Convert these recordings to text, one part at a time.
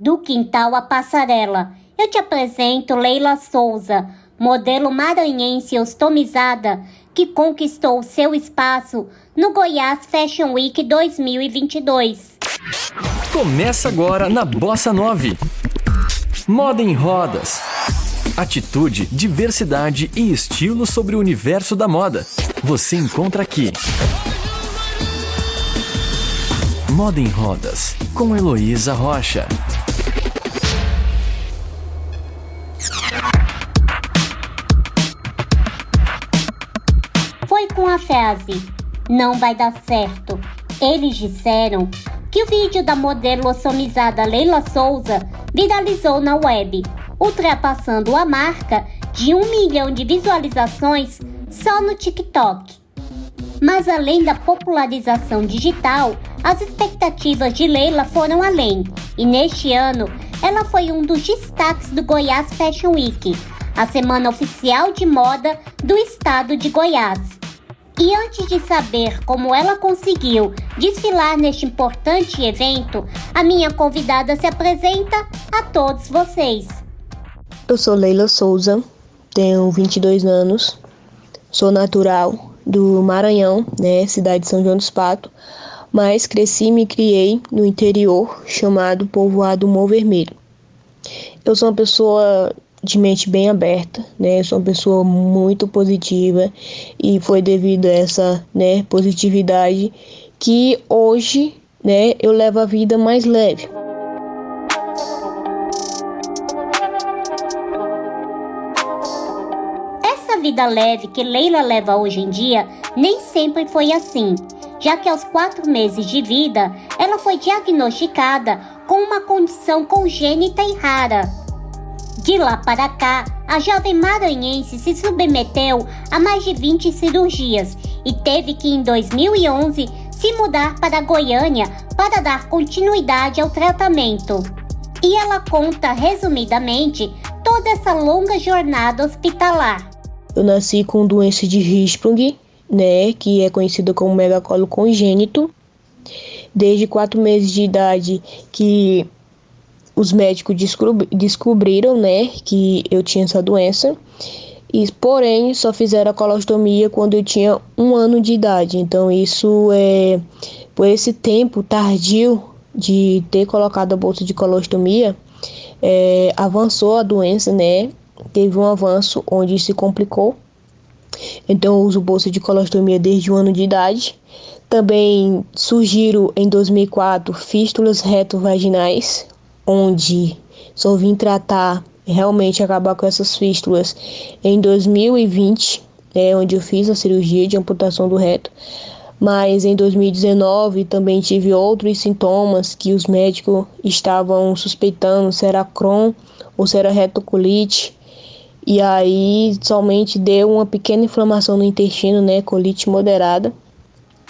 Do quintal à passarela, eu te apresento Leila Souza, modelo maranhense ostomizada que conquistou seu espaço no Goiás Fashion Week 2022. Começa agora na Bossa 9. Moda em rodas. Atitude, diversidade e estilo sobre o universo da moda. Você encontra aqui. Moda em Rodas, com Heloísa Rocha. Frase: Não vai dar certo. Eles disseram que o vídeo da modelo ossomizada Leila Souza viralizou na web, ultrapassando a marca de um milhão de visualizações só no TikTok. Mas além da popularização digital, as expectativas de Leila foram além, e neste ano ela foi um dos destaques do Goiás Fashion Week, a semana oficial de moda do estado de Goiás. E antes de saber como ela conseguiu desfilar neste importante evento, a minha convidada se apresenta a todos vocês. Eu sou Leila Souza, tenho 22 anos, sou natural do Maranhão, né, cidade de São João dos Patos, mas cresci e me criei no interior, chamado povoado Morro Vermelho. Eu sou uma pessoa de mente bem aberta, né? Eu sou uma pessoa muito positiva e foi devido a essa, né, positividade que hoje, né, eu levo a vida mais leve. Essa vida leve que Leila leva hoje em dia nem sempre foi assim, já que aos quatro meses de vida ela foi diagnosticada com uma condição congênita e rara de lá para cá, a jovem maranhense se submeteu a mais de 20 cirurgias e teve que, em 2011, se mudar para Goiânia para dar continuidade ao tratamento. E ela conta resumidamente toda essa longa jornada hospitalar. Eu nasci com doença de Hirschsprung, né, que é conhecida como megacolo congênito. Desde quatro meses de idade que os médicos descobriram, né, que eu tinha essa doença. E, porém, só fizeram a colostomia quando eu tinha um ano de idade. Então, isso é por esse tempo tardio de ter colocado a bolsa de colostomia, é, avançou a doença, né? Teve um avanço onde se complicou. Então, eu uso bolsa de colostomia desde o ano de idade. Também surgiram em 2004 fístulas reto-vaginais, onde só vim tratar realmente acabar com essas fístulas em 2020, né, onde eu fiz a cirurgia de amputação do reto. Mas em 2019 também tive outros sintomas que os médicos estavam suspeitando se era Crohn ou se era retocolite. E aí somente deu uma pequena inflamação no intestino, né, colite moderada.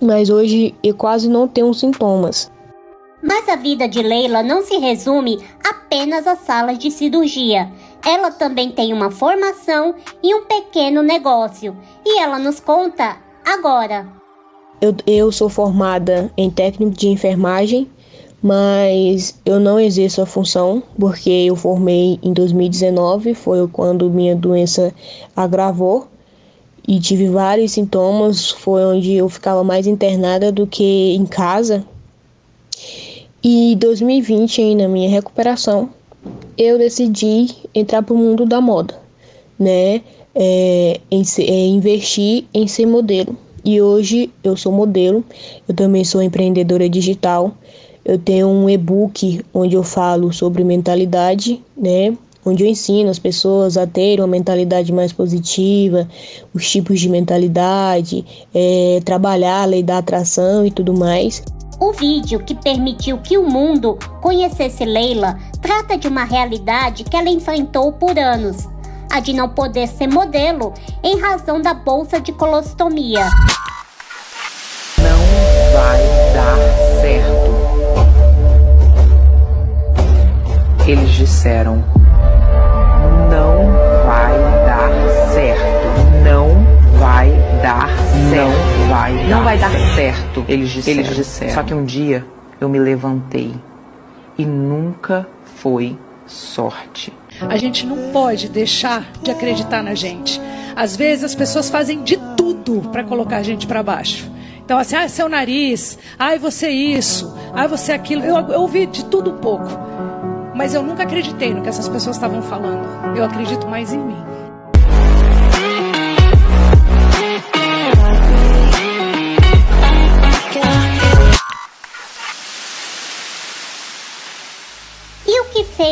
Mas hoje eu quase não tenho sintomas. Mas a vida de Leila não se resume apenas às salas de cirurgia. Ela também tem uma formação e um pequeno negócio. E ela nos conta agora. Eu, eu sou formada em técnico de enfermagem, mas eu não exerço a função porque eu formei em 2019, foi quando minha doença agravou e tive vários sintomas, foi onde eu ficava mais internada do que em casa e 2020, aí na minha recuperação, eu decidi entrar para o mundo da moda, né? É, em, é, investir em ser modelo. E hoje eu sou modelo, eu também sou empreendedora digital. Eu tenho um e-book onde eu falo sobre mentalidade, né? Onde eu ensino as pessoas a terem uma mentalidade mais positiva, os tipos de mentalidade, é, trabalhar a lei da atração e tudo mais. O vídeo que permitiu que o mundo conhecesse Leila trata de uma realidade que ela enfrentou por anos, a de não poder ser modelo em razão da bolsa de colostomia. Não vai dar certo. Eles disseram: Eles disseram. Eles disseram. Só que um dia eu me levantei e nunca foi sorte. A gente não pode deixar de acreditar na gente. Às vezes as pessoas fazem de tudo para colocar a gente para baixo. Então, assim, ah, seu nariz, ai, você isso, ai, você aquilo. Eu, eu ouvi de tudo um pouco. Mas eu nunca acreditei no que essas pessoas estavam falando. Eu acredito mais em mim.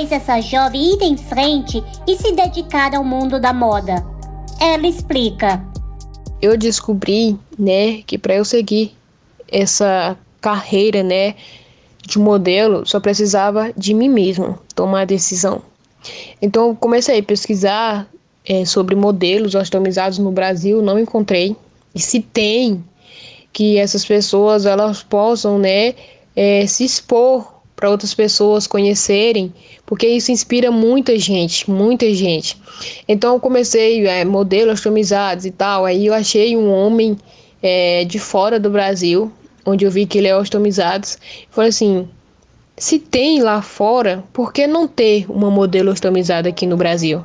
Fez essa jovem ir em frente e se dedicar ao mundo da moda? Ela explica. Eu descobri, né, que para eu seguir essa carreira, né, de modelo, só precisava de mim mesmo tomar a decisão. Então comecei a pesquisar é, sobre modelos customizados no Brasil, não encontrei. E se tem, que essas pessoas elas possam, né, é, se expor para outras pessoas conhecerem, porque isso inspira muita gente, muita gente. Então eu comecei é, modelos customizados e tal, aí eu achei um homem é, de fora do Brasil, onde eu vi que ele é customizado, falei assim, se tem lá fora, por que não ter uma modelo customizada aqui no Brasil?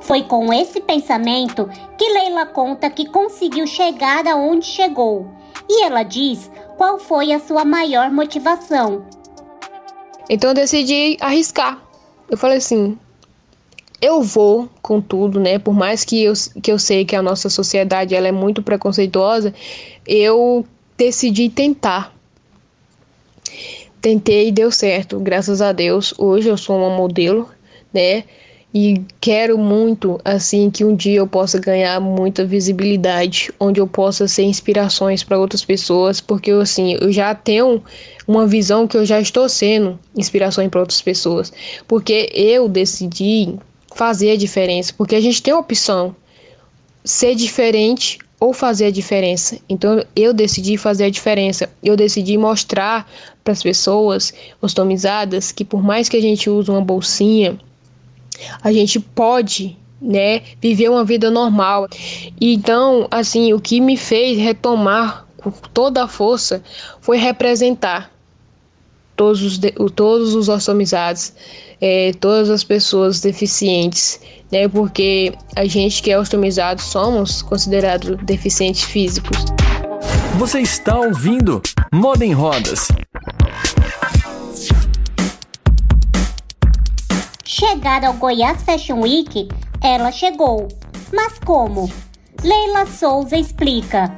Foi com esse pensamento que Leila conta que conseguiu chegar aonde chegou. E ela diz qual foi a sua maior motivação. Então eu decidi arriscar. Eu falei assim, eu vou com tudo, né? Por mais que eu, que eu sei que a nossa sociedade ela é muito preconceituosa, eu decidi tentar. Tentei e deu certo, graças a Deus. Hoje eu sou uma modelo, né? E quero muito, assim, que um dia eu possa ganhar muita visibilidade, onde eu possa ser inspirações para outras pessoas, porque assim, eu já tenho uma visão que eu já estou sendo inspiração para outras pessoas, porque eu decidi fazer a diferença, porque a gente tem a opção ser diferente ou fazer a diferença. Então eu decidi fazer a diferença. Eu decidi mostrar para as pessoas customizadas que por mais que a gente use uma bolsinha, a gente pode, né, viver uma vida normal. Então, assim, o que me fez retomar com toda a força foi representar todos os, todos os customizados, é, todas as pessoas deficientes, né? Porque a gente que é customizado somos considerados deficientes físicos. Você está ouvindo Moda em Rodas. Chegar ao Goiás Fashion Week, ela chegou. Mas como? Leila Souza explica.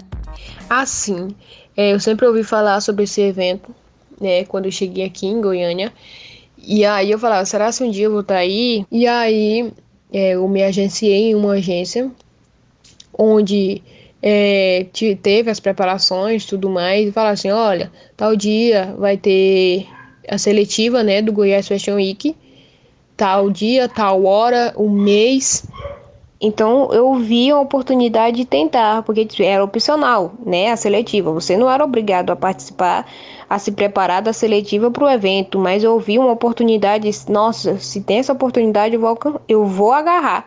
Assim, é, eu sempre ouvi falar sobre esse evento, né? Quando eu cheguei aqui em Goiânia. E aí eu falava, será que um dia eu vou estar aí? E aí é, eu me agenciei em uma agência onde é, teve as preparações tudo mais, e falar assim, olha, tal dia vai ter a seletiva né, do Goiás Fashion Week, tal dia, tal hora, o um mês. Então eu vi a oportunidade de tentar, porque era opcional, né? A seletiva. Você não era obrigado a participar, a se preparar da seletiva para o evento, mas eu vi uma oportunidade, nossa, se tem essa oportunidade, eu vou, eu vou agarrar.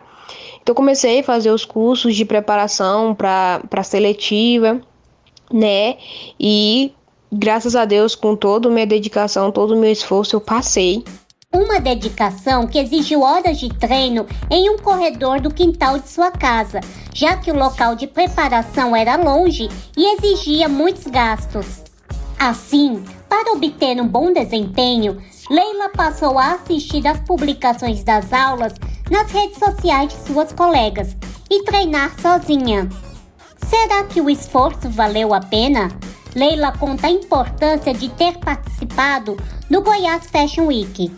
Então comecei a fazer os cursos de preparação para a seletiva, né? E graças a Deus, com toda a minha dedicação, todo o meu esforço, eu passei. Uma dedicação que exigiu horas de treino em um corredor do quintal de sua casa, já que o local de preparação era longe e exigia muitos gastos. Assim, para obter um bom desempenho, Leila passou a assistir às publicações das aulas nas redes sociais de suas colegas e treinar sozinha. Será que o esforço valeu a pena? Leila conta a importância de ter participado do Goiás Fashion Week.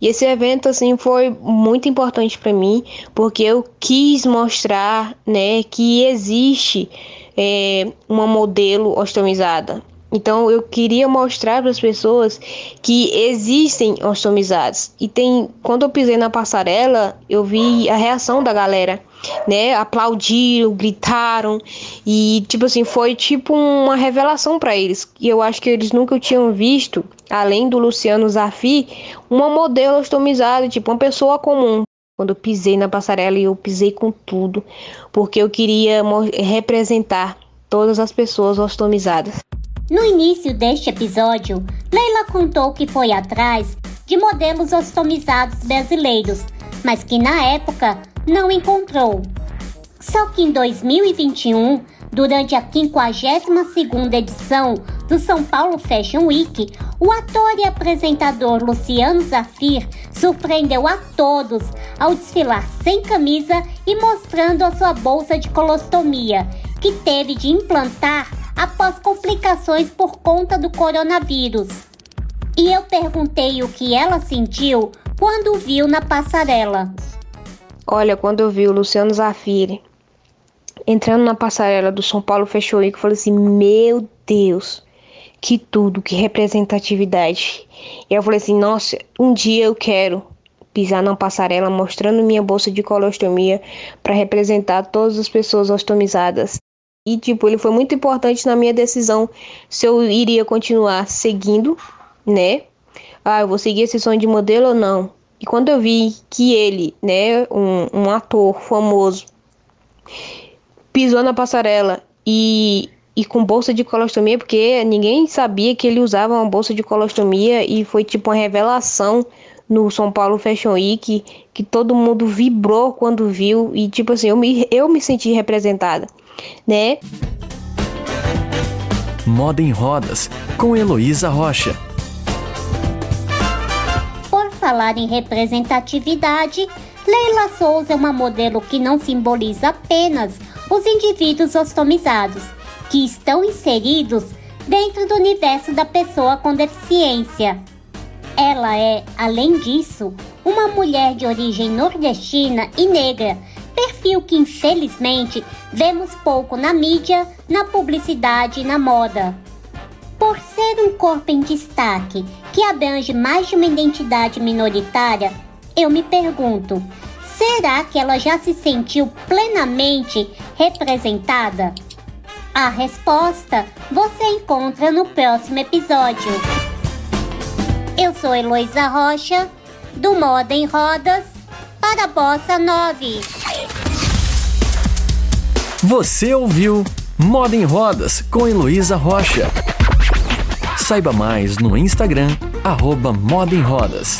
E esse evento assim foi muito importante para mim, porque eu quis mostrar, né, que existe é, uma modelo customizada. Então eu queria mostrar para as pessoas que existem customizados. E tem, quando eu pisei na passarela, eu vi a reação da galera, né? Aplaudiram, gritaram e tipo assim, foi tipo uma revelação para eles. E eu acho que eles nunca tinham visto, além do Luciano Zafi, uma modelo customizada, tipo uma pessoa comum. Quando eu pisei na passarela, eu pisei com tudo, porque eu queria representar todas as pessoas customizadas. No início deste episódio, Leila contou que foi atrás de modelos ostomizados brasileiros, mas que na época não encontrou. Só que em 2021, durante a 52ª edição do São Paulo Fashion Week, o ator e apresentador Luciano Zafir surpreendeu a todos ao desfilar sem camisa e mostrando a sua bolsa de colostomia, que teve de implantar após complicações por conta do coronavírus. E eu perguntei o que ela sentiu quando viu na passarela. Olha, quando eu vi o Luciano Zafir entrando na passarela do São Paulo Fashion Week, eu falei assim: Meu Deus, que tudo, que representatividade. E eu falei assim: Nossa, um dia eu quero pisar na passarela mostrando minha bolsa de colostomia para representar todas as pessoas ostomizadas. E tipo, ele foi muito importante na minha decisão se eu iria continuar seguindo, né? Ah, eu vou seguir esse sonho de modelo ou não. E quando eu vi que ele, né, um, um ator famoso, pisou na passarela e, e com bolsa de colostomia, porque ninguém sabia que ele usava uma bolsa de colostomia e foi tipo uma revelação no São Paulo Fashion Week que todo mundo vibrou quando viu e tipo assim, eu me, eu me senti representada, né? Moda em Rodas, com Heloísa Rocha. Por falar em representatividade, Leila Souza é uma modelo que não simboliza apenas os indivíduos ostomizados, que estão inseridos dentro do universo da pessoa com deficiência. Ela é, além disso, uma mulher de origem nordestina e negra, perfil que infelizmente vemos pouco na mídia, na publicidade e na moda. Por ser um corpo em destaque que abrange mais de uma identidade minoritária, eu me pergunto: será que ela já se sentiu plenamente representada? A resposta você encontra no próximo episódio. Eu sou Heloísa Rocha, do Moda em Rodas, para a Bossa 9. Você ouviu Moda em Rodas com Heloísa Rocha. Saiba mais no Instagram, arroba Moda em Rodas.